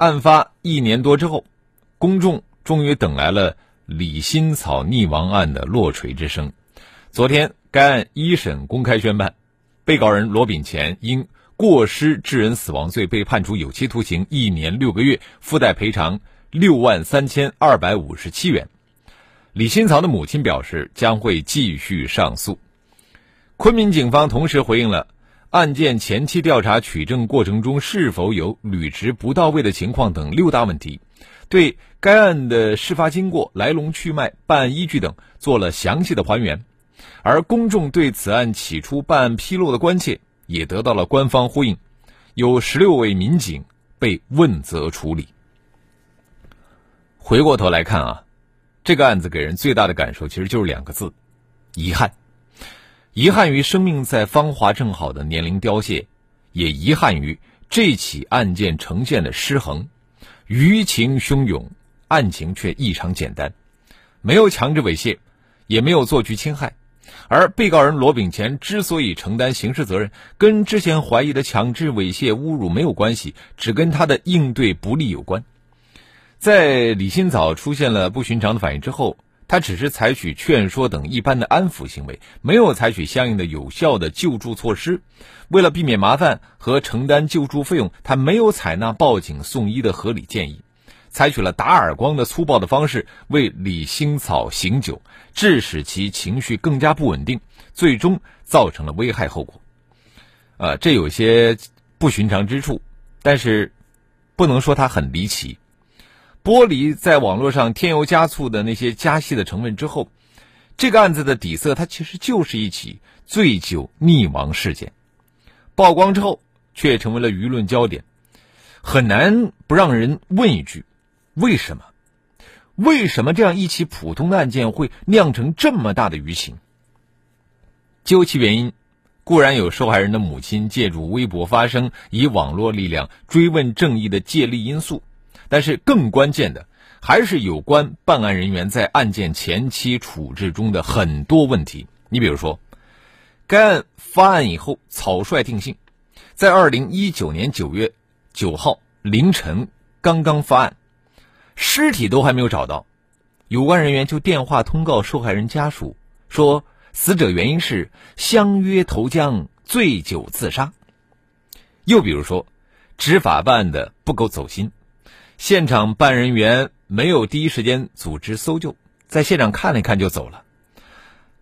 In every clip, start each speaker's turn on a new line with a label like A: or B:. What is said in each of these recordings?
A: 案发一年多之后，公众终于等来了李新草溺亡案的落锤之声。昨天，该案一审公开宣判。被告人罗炳乾因过失致人死亡罪被判处有期徒刑一年六个月，附带赔偿六万三千二百五十七元。李新草的母亲表示将会继续上诉。昆明警方同时回应了案件前期调查取证过程中是否有履职不到位的情况等六大问题，对该案的事发经过、来龙去脉、办案依据等做了详细的还原。而公众对此案起初办案披露的关切也得到了官方呼应，有十六位民警被问责处理。回过头来看啊，这个案子给人最大的感受其实就是两个字：遗憾。遗憾于生命在芳华正好的年龄凋谢，也遗憾于这起案件呈现的失衡，舆情汹涌，案情却异常简单，没有强制猥亵，也没有做局侵害。而被告人罗炳乾之所以承担刑事责任，跟之前怀疑的强制猥亵、侮辱没有关系，只跟他的应对不利有关。在李新草出现了不寻常的反应之后，他只是采取劝说等一般的安抚行为，没有采取相应的有效的救助措施。为了避免麻烦和承担救助费用，他没有采纳报警送医的合理建议。采取了打耳光的粗暴的方式为李兴草醒酒，致使其情绪更加不稳定，最终造成了危害后果。呃，这有些不寻常之处，但是不能说他很离奇。剥离在网络上添油加醋的那些加戏的成分之后，这个案子的底色它其实就是一起醉酒溺亡事件。曝光之后，却成为了舆论焦点，很难不让人问一句。为什么？为什么这样一起普通的案件会酿成这么大的舆情？究其原因，固然有受害人的母亲借助微博发声，以网络力量追问正义的借力因素，但是更关键的还是有关办案人员在案件前期处置中的很多问题。你比如说，该案发案以后草率定性，在二零一九年九月九号凌晨刚刚发案。尸体都还没有找到，有关人员就电话通告受害人家属说，死者原因是相约投江醉酒自杀。又比如说，执法办案的不够走心，现场办案人员没有第一时间组织搜救，在现场看了一看就走了，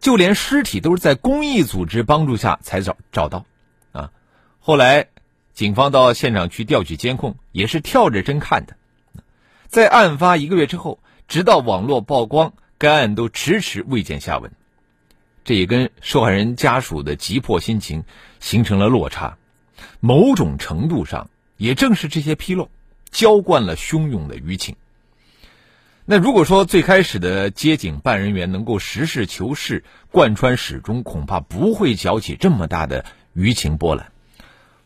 A: 就连尸体都是在公益组织帮助下才找找到，啊，后来警方到现场去调取监控，也是跳着侦看的。在案发一个月之后，直到网络曝光，该案都迟迟未见下文，这也跟受害人家属的急迫心情形成了落差。某种程度上，也正是这些纰漏，浇灌了汹涌的舆情。那如果说最开始的接警办人员能够实事求是，贯穿始终，恐怕不会搅起这么大的舆情波澜。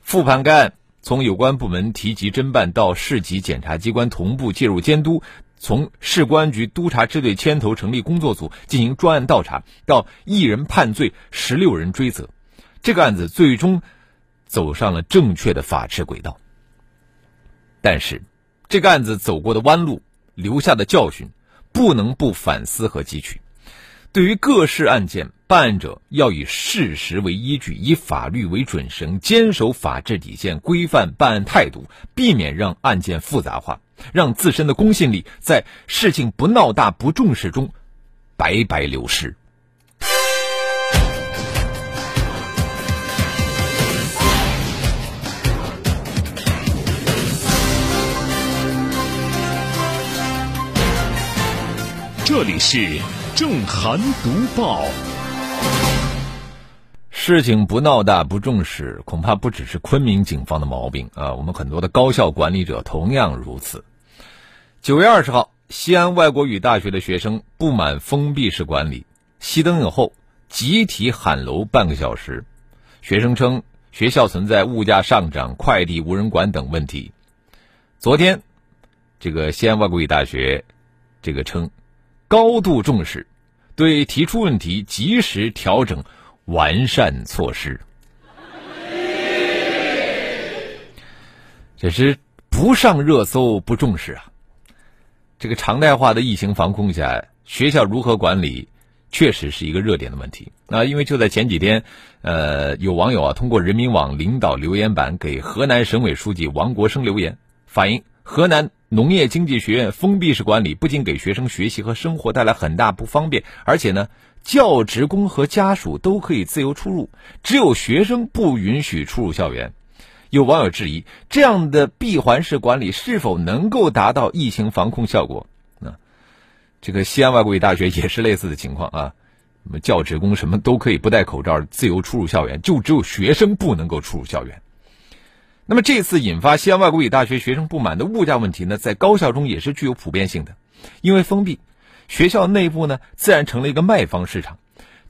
A: 复盘该案。从有关部门提及侦办到市级检察机关同步介入监督，从市公安局督察支队牵头成立工作组进行专案调查，到一人判罪，十六人追责，这个案子最终走上了正确的法治轨道。但是，这个案子走过的弯路，留下的教训，不能不反思和汲取。对于各式案件，办案者要以事实为依据，以法律为准绳，坚守法治底线，规范办案态度，避免让案件复杂化，让自身的公信力在事情不闹大、不重视中白白流失。
B: 这里是正涵读报。
A: 事情不闹大不重视，恐怕不只是昆明警方的毛病啊，我们很多的高校管理者同样如此。九月二十号，西安外国语大学的学生不满封闭式管理，熄灯以后集体喊楼半个小时。学生称学校存在物价上涨、快递无人管等问题。昨天，这个西安外国语大学这个称高度重视，对提出问题及时调整。完善措施，这是不上热搜不重视啊！这个常态化的疫情防控下，学校如何管理，确实是一个热点的问题。那因为就在前几天，呃，有网友啊通过人民网领导留言板给河南省委书记王国生留言，反映河南农业经济学院封闭式管理不仅给学生学习和生活带来很大不方便，而且呢。教职工和家属都可以自由出入，只有学生不允许出入校园。有网友质疑，这样的闭环式管理是否能够达到疫情防控效果？啊，这个西安外国语大学也是类似的情况啊。什么教职工什么都可以不戴口罩自由出入校园，就只有学生不能够出入校园。那么这次引发西安外国语大学学生不满的物价问题呢，在高校中也是具有普遍性的，因为封闭。学校内部呢，自然成了一个卖方市场，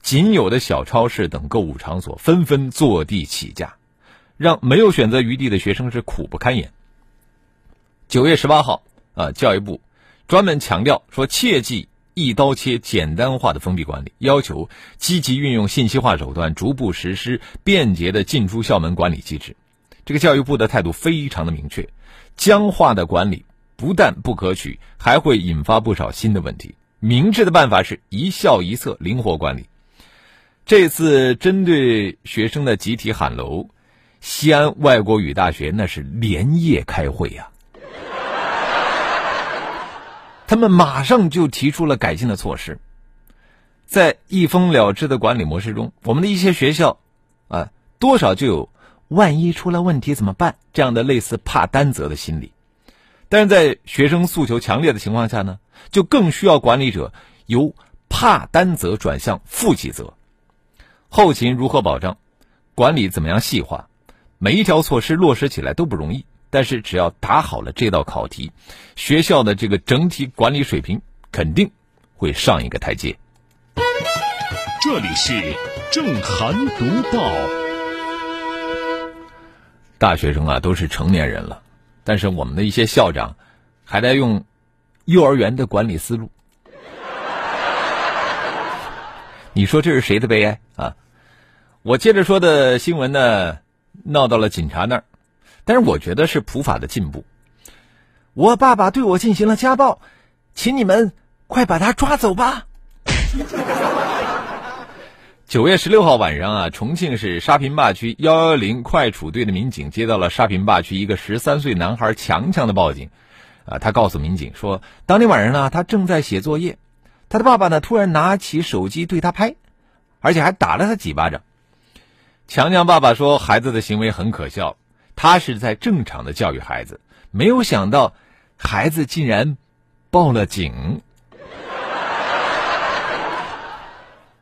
A: 仅有的小超市等购物场所纷纷坐地起价，让没有选择余地的学生是苦不堪言。九月十八号，啊，教育部专门强调说，切记一刀切、简单化的封闭管理，要求积极运用信息化手段，逐步实施便捷的进出校门管理机制。这个教育部的态度非常的明确，僵化的管理不但不可取，还会引发不少新的问题。明智的办法是一校一策，灵活管理。这次针对学生的集体喊楼，西安外国语大学那是连夜开会呀。他们马上就提出了改进的措施。在一封了之的管理模式中，我们的一些学校啊，多少就有万一出了问题怎么办这样的类似怕担责的心理。但是在学生诉求强烈的情况下呢？就更需要管理者由怕担责转向负起责，后勤如何保障，管理怎么样细化，每一条措施落实起来都不容易。但是只要答好了这道考题，学校的这个整体管理水平肯定会上一个台阶。
B: 这里是正涵读报。
A: 大学生啊，都是成年人了，但是我们的一些校长还在用。幼儿园的管理思路，你说这是谁的悲哀啊？我接着说的新闻呢，闹到了警察那儿，但是我觉得是普法的进步。我爸爸对我进行了家暴，请你们快把他抓走吧。九月十六号晚上啊，重庆市沙坪坝区幺幺零快处队的民警接到了沙坪坝区一个十三岁男孩强强的报警。啊，他告诉民警说，当天晚上呢，他正在写作业，他的爸爸呢突然拿起手机对他拍，而且还打了他几巴掌。强强爸爸说，孩子的行为很可笑，他是在正常的教育孩子，没有想到孩子竟然报了警。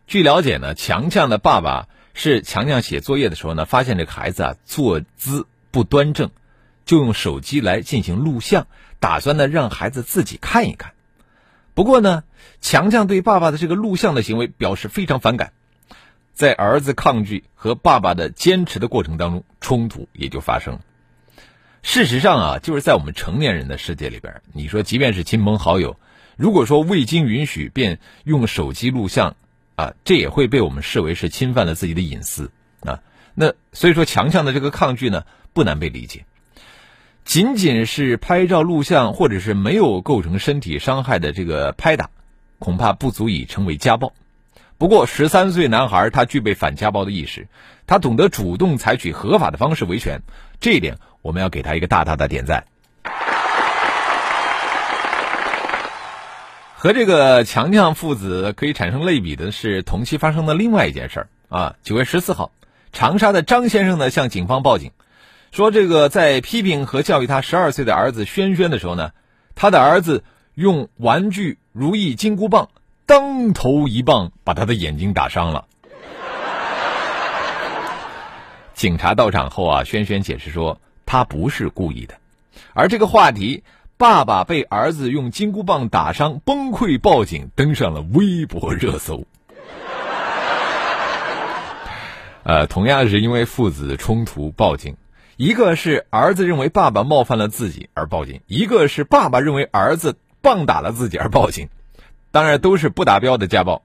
A: 据了解呢，强强的爸爸是强强写作业的时候呢，发现这个孩子啊坐姿不端正，就用手机来进行录像。打算呢让孩子自己看一看，不过呢，强强对爸爸的这个录像的行为表示非常反感，在儿子抗拒和爸爸的坚持的过程当中，冲突也就发生了。事实上啊，就是在我们成年人的世界里边，你说即便是亲朋好友，如果说未经允许便用手机录像，啊，这也会被我们视为是侵犯了自己的隐私啊。那所以说，强强的这个抗拒呢，不难被理解。仅仅是拍照录像，或者是没有构成身体伤害的这个拍打，恐怕不足以成为家暴。不过，十三岁男孩他具备反家暴的意识，他懂得主动采取合法的方式维权，这一点我们要给他一个大大的点赞。和这个强强父子可以产生类比的是，同期发生的另外一件事儿啊，九月十四号，长沙的张先生呢向警方报警。说这个在批评和教育他十二岁的儿子轩轩的时候呢，他的儿子用玩具如意金箍棒当头一棒把他的眼睛打伤了。警察到场后啊，轩轩解释说他不是故意的，而这个话题“爸爸被儿子用金箍棒打伤崩溃报警”登上了微博热搜。呃，同样是因为父子冲突报警，一个是儿子认为爸爸冒犯了自己而报警，一个是爸爸认为儿子棒打了自己而报警，当然都是不达标的家暴。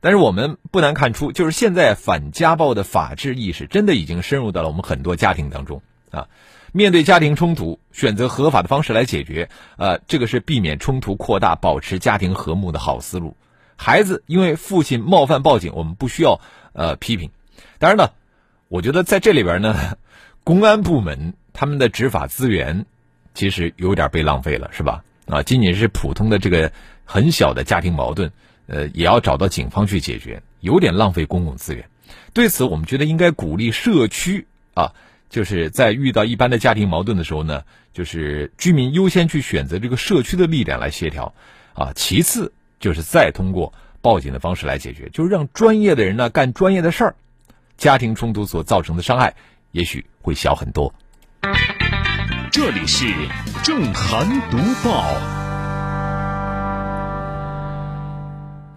A: 但是我们不难看出，就是现在反家暴的法治意识真的已经深入到了我们很多家庭当中啊。面对家庭冲突，选择合法的方式来解决，呃，这个是避免冲突扩大、保持家庭和睦的好思路。孩子因为父亲冒犯报警，我们不需要呃批评。当然呢，我觉得在这里边呢，公安部门他们的执法资源其实有点被浪费了，是吧？啊，仅仅是普通的这个很小的家庭矛盾，呃，也要找到警方去解决，有点浪费公共资源。对此，我们觉得应该鼓励社区啊，就是在遇到一般的家庭矛盾的时候呢，就是居民优先去选择这个社区的力量来协调，啊，其次就是再通过报警的方式来解决，就是让专业的人呢干专业的事儿。家庭冲突所造成的伤害，也许会小很多。
B: 这里是正涵读报。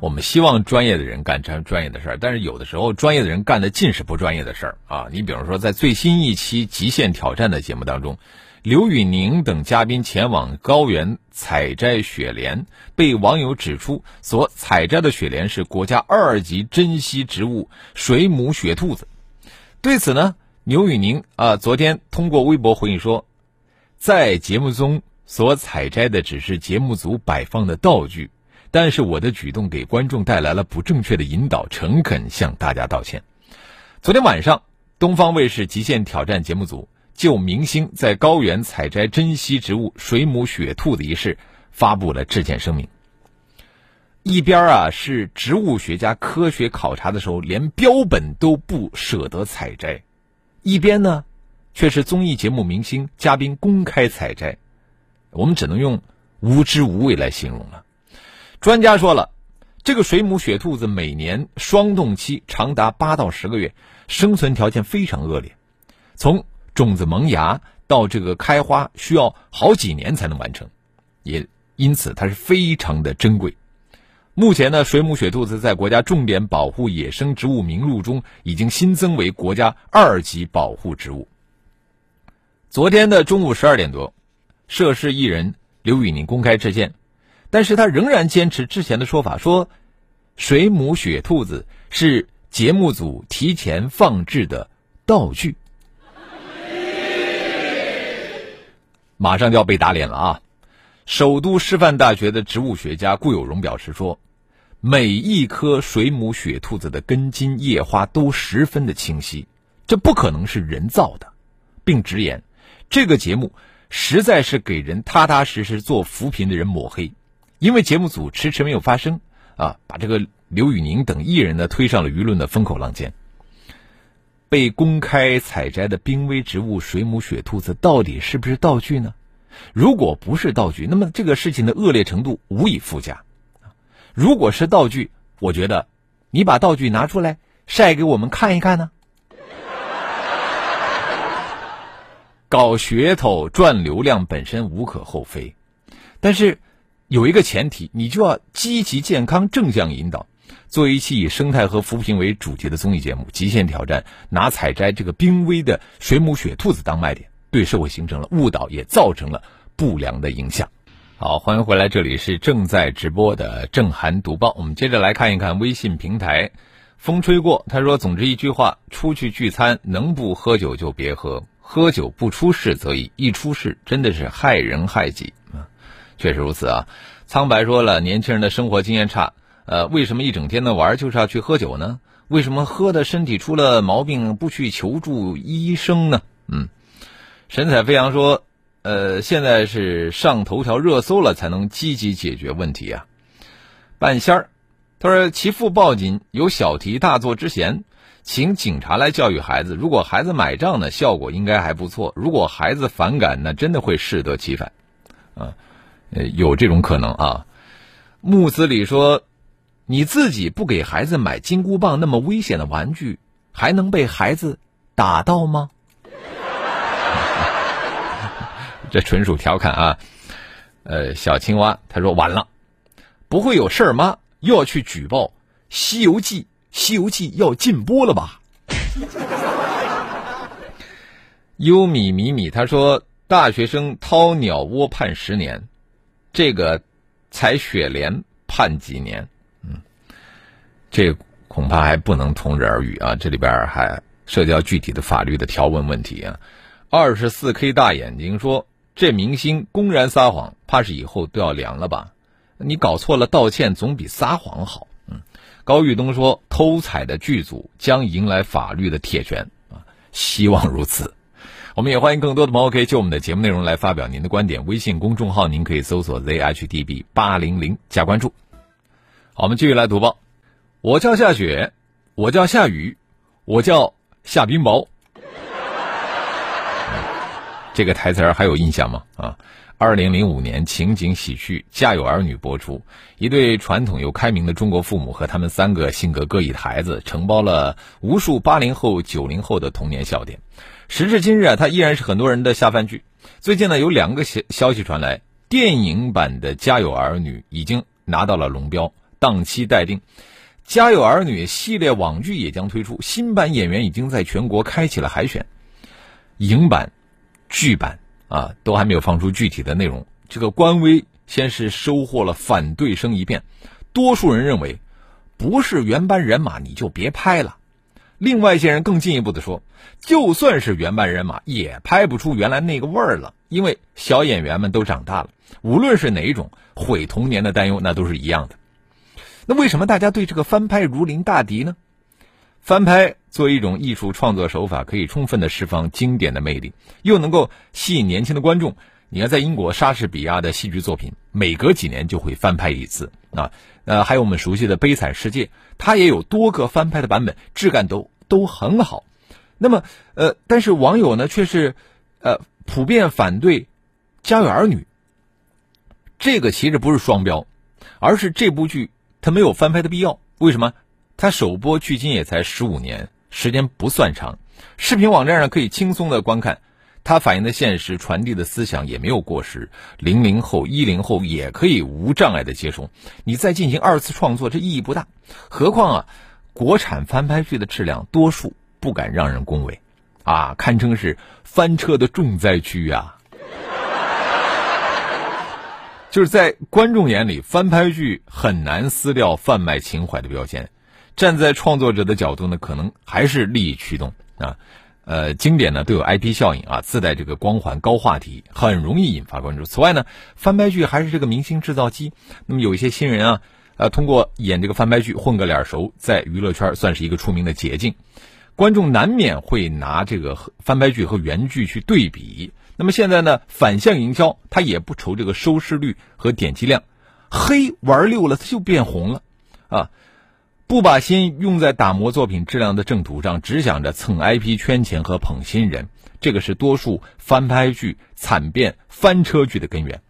A: 我们希望专业的人干专专业的事儿，但是有的时候专业的人干的尽是不专业的事儿啊！你比如说，在最新一期《极限挑战》的节目当中。刘宇宁等嘉宾前往高原采摘雪莲，被网友指出所采摘的雪莲是国家二级珍稀植物水母雪兔子。对此呢，刘宇宁啊，昨天通过微博回应说，在节目中所采摘的只是节目组摆放的道具，但是我的举动给观众带来了不正确的引导，诚恳向大家道歉。昨天晚上，东方卫视《极限挑战》节目组。就明星在高原采摘珍稀植物水母雪兔的一事，发布了致歉声明。一边啊是植物学家科学考察的时候，连标本都不舍得采摘；一边呢，却是综艺节目明星嘉宾公开采摘，我们只能用无知无畏来形容了。专家说了，这个水母雪兔子每年霜冻期长达八到十个月，生存条件非常恶劣，从种子萌芽到这个开花需要好几年才能完成，也因此它是非常的珍贵。目前呢，水母雪兔子在国家重点保护野生植物名录中已经新增为国家二级保护植物。昨天的中午十二点多，涉事艺人刘宇宁公开致歉，但是他仍然坚持之前的说法，说水母雪兔子是节目组提前放置的道具。马上就要被打脸了啊！首都师范大学的植物学家顾有荣表示说，每一颗水母雪兔子的根茎叶花都十分的清晰，这不可能是人造的，并直言，这个节目实在是给人踏踏实实做扶贫的人抹黑，因为节目组迟迟没有发声啊，把这个刘宇宁等艺人呢推上了舆论的风口浪尖。被公开采摘的濒危植物水母雪兔子到底是不是道具呢？如果不是道具，那么这个事情的恶劣程度无以复加。如果是道具，我觉得你把道具拿出来晒给我们看一看呢。搞噱头赚流量本身无可厚非，但是有一个前提，你就要积极、健康、正向引导。做一期以生态和扶贫为主题的综艺节目，《极限挑战》拿采摘这个濒危的水母雪兔子当卖点，对社会形成了误导，也造成了不良的影响。好，欢迎回来，这里是正在直播的正涵读报。我们接着来看一看微信平台，风吹过，他说：“总之一句话，出去聚餐能不喝酒就别喝，喝酒不出事则已，一出事真的是害人害己啊！”确实如此啊。苍白说了，年轻人的生活经验差。呃，为什么一整天的玩就是要去喝酒呢？为什么喝的身体出了毛病不去求助医生呢？嗯，神采飞扬说，呃，现在是上头条热搜了才能积极解决问题啊。半仙儿，他说其父报警有小题大做之嫌，请警察来教育孩子。如果孩子买账呢，效果应该还不错；如果孩子反感，那真的会适得其反。啊，呃，有这种可能啊。木子李说。你自己不给孩子买金箍棒那么危险的玩具，还能被孩子打到吗？这纯属调侃啊。呃，小青蛙他说完了，不会有事儿吗？又要去举报《西游记》，《西游记》要禁播了吧？优米米米他说，大学生掏鸟窝判十年，这个采雪莲判几年？嗯，这恐怕还不能同日而语啊！这里边还涉及到具体的法律的条文问题啊。二十四 K 大眼睛说，这明星公然撒谎，怕是以后都要凉了吧？你搞错了，道歉总比撒谎好。嗯，高玉东说，偷采的剧组将迎来法律的铁拳啊，希望如此。我们也欢迎更多的朋友可以就我们的节目内容来发表您的观点。微信公众号您可以搜索 zhdb 八零零加关注。好，我们继续来读报。我叫夏雪，我叫夏雨，我叫夏冰雹。这个台词儿还有印象吗？啊，二零零五年情景喜剧《家有儿女》播出，一对传统又开明的中国父母和他们三个性格各异的孩子，承包了无数八零后、九零后的童年笑点。时至今日啊，它依然是很多人的下饭剧。最近呢，有两个消消息传来，电影版的《家有儿女》已经拿到了龙标，档期待定。《家有儿女》系列网剧也将推出，新版演员已经在全国开启了海选。影版、剧版啊，都还没有放出具体的内容。这个官微先是收获了反对声一片，多数人认为，不是原班人马你就别拍了。另外一些人更进一步的说，就算是原班人马，也拍不出原来那个味儿了，因为小演员们都长大了。无论是哪一种毁童年的担忧，那都是一样的。那为什么大家对这个翻拍如临大敌呢？翻拍作为一种艺术创作手法，可以充分的释放经典的魅力，又能够吸引年轻的观众。你看，在英国莎士比亚的戏剧作品，每隔几年就会翻拍一次啊。呃，还有我们熟悉的《悲惨世界》，它也有多个翻拍的版本，质感都都很好。那么，呃，但是网友呢却是，呃，普遍反对《家有儿女》。这个其实不是双标，而是这部剧它没有翻拍的必要。为什么？它首播距今也才十五年，时间不算长，视频网站上可以轻松的观看。它反映的现实、传递的思想也没有过时，零零后、一零后也可以无障碍的接受。你再进行二次创作，这意义不大。何况啊，国产翻拍剧的质量，多数不敢让人恭维，啊，堪称是翻车的重灾区呀。就是在观众眼里，翻拍剧很难撕掉贩卖情怀的标签。站在创作者的角度呢，可能还是利益驱动啊。呃，经典呢都有 IP 效应啊，自带这个光环、高话题，很容易引发关注。此外呢，翻拍剧还是这个明星制造机。那么有一些新人啊，呃，通过演这个翻拍剧混个脸熟，在娱乐圈算是一个出名的捷径。观众难免会拿这个翻拍剧和原剧去对比。那么现在呢，反向营销，它也不愁这个收视率和点击量，黑玩溜了，它就变红了啊。不把心用在打磨作品质量的正途上，只想着蹭 IP 圈钱和捧新人，这个是多数翻拍剧惨变翻车剧的根源。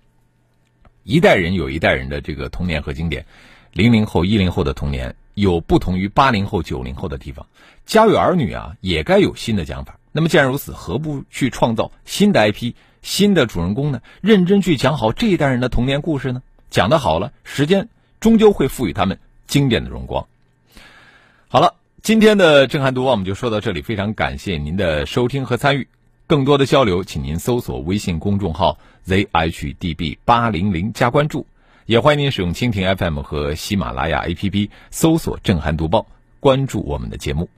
A: 一代人有一代人的这个童年和经典，零零后、一零后的童年有不同于八零后、九零后的地方。家有儿女啊，也该有新的讲法。那么既然如此，何不去创造新的 IP、新的主人公呢？认真去讲好这一代人的童年故事呢？讲得好了，时间终究会赋予他们经典的荣光。好了，今天的震撼读报我们就说到这里，非常感谢您的收听和参与。更多的交流，请您搜索微信公众号 zhdb 八零零加关注，也欢迎您使用蜻蜓 FM 和喜马拉雅 APP 搜索震撼读报，关注我们的节目。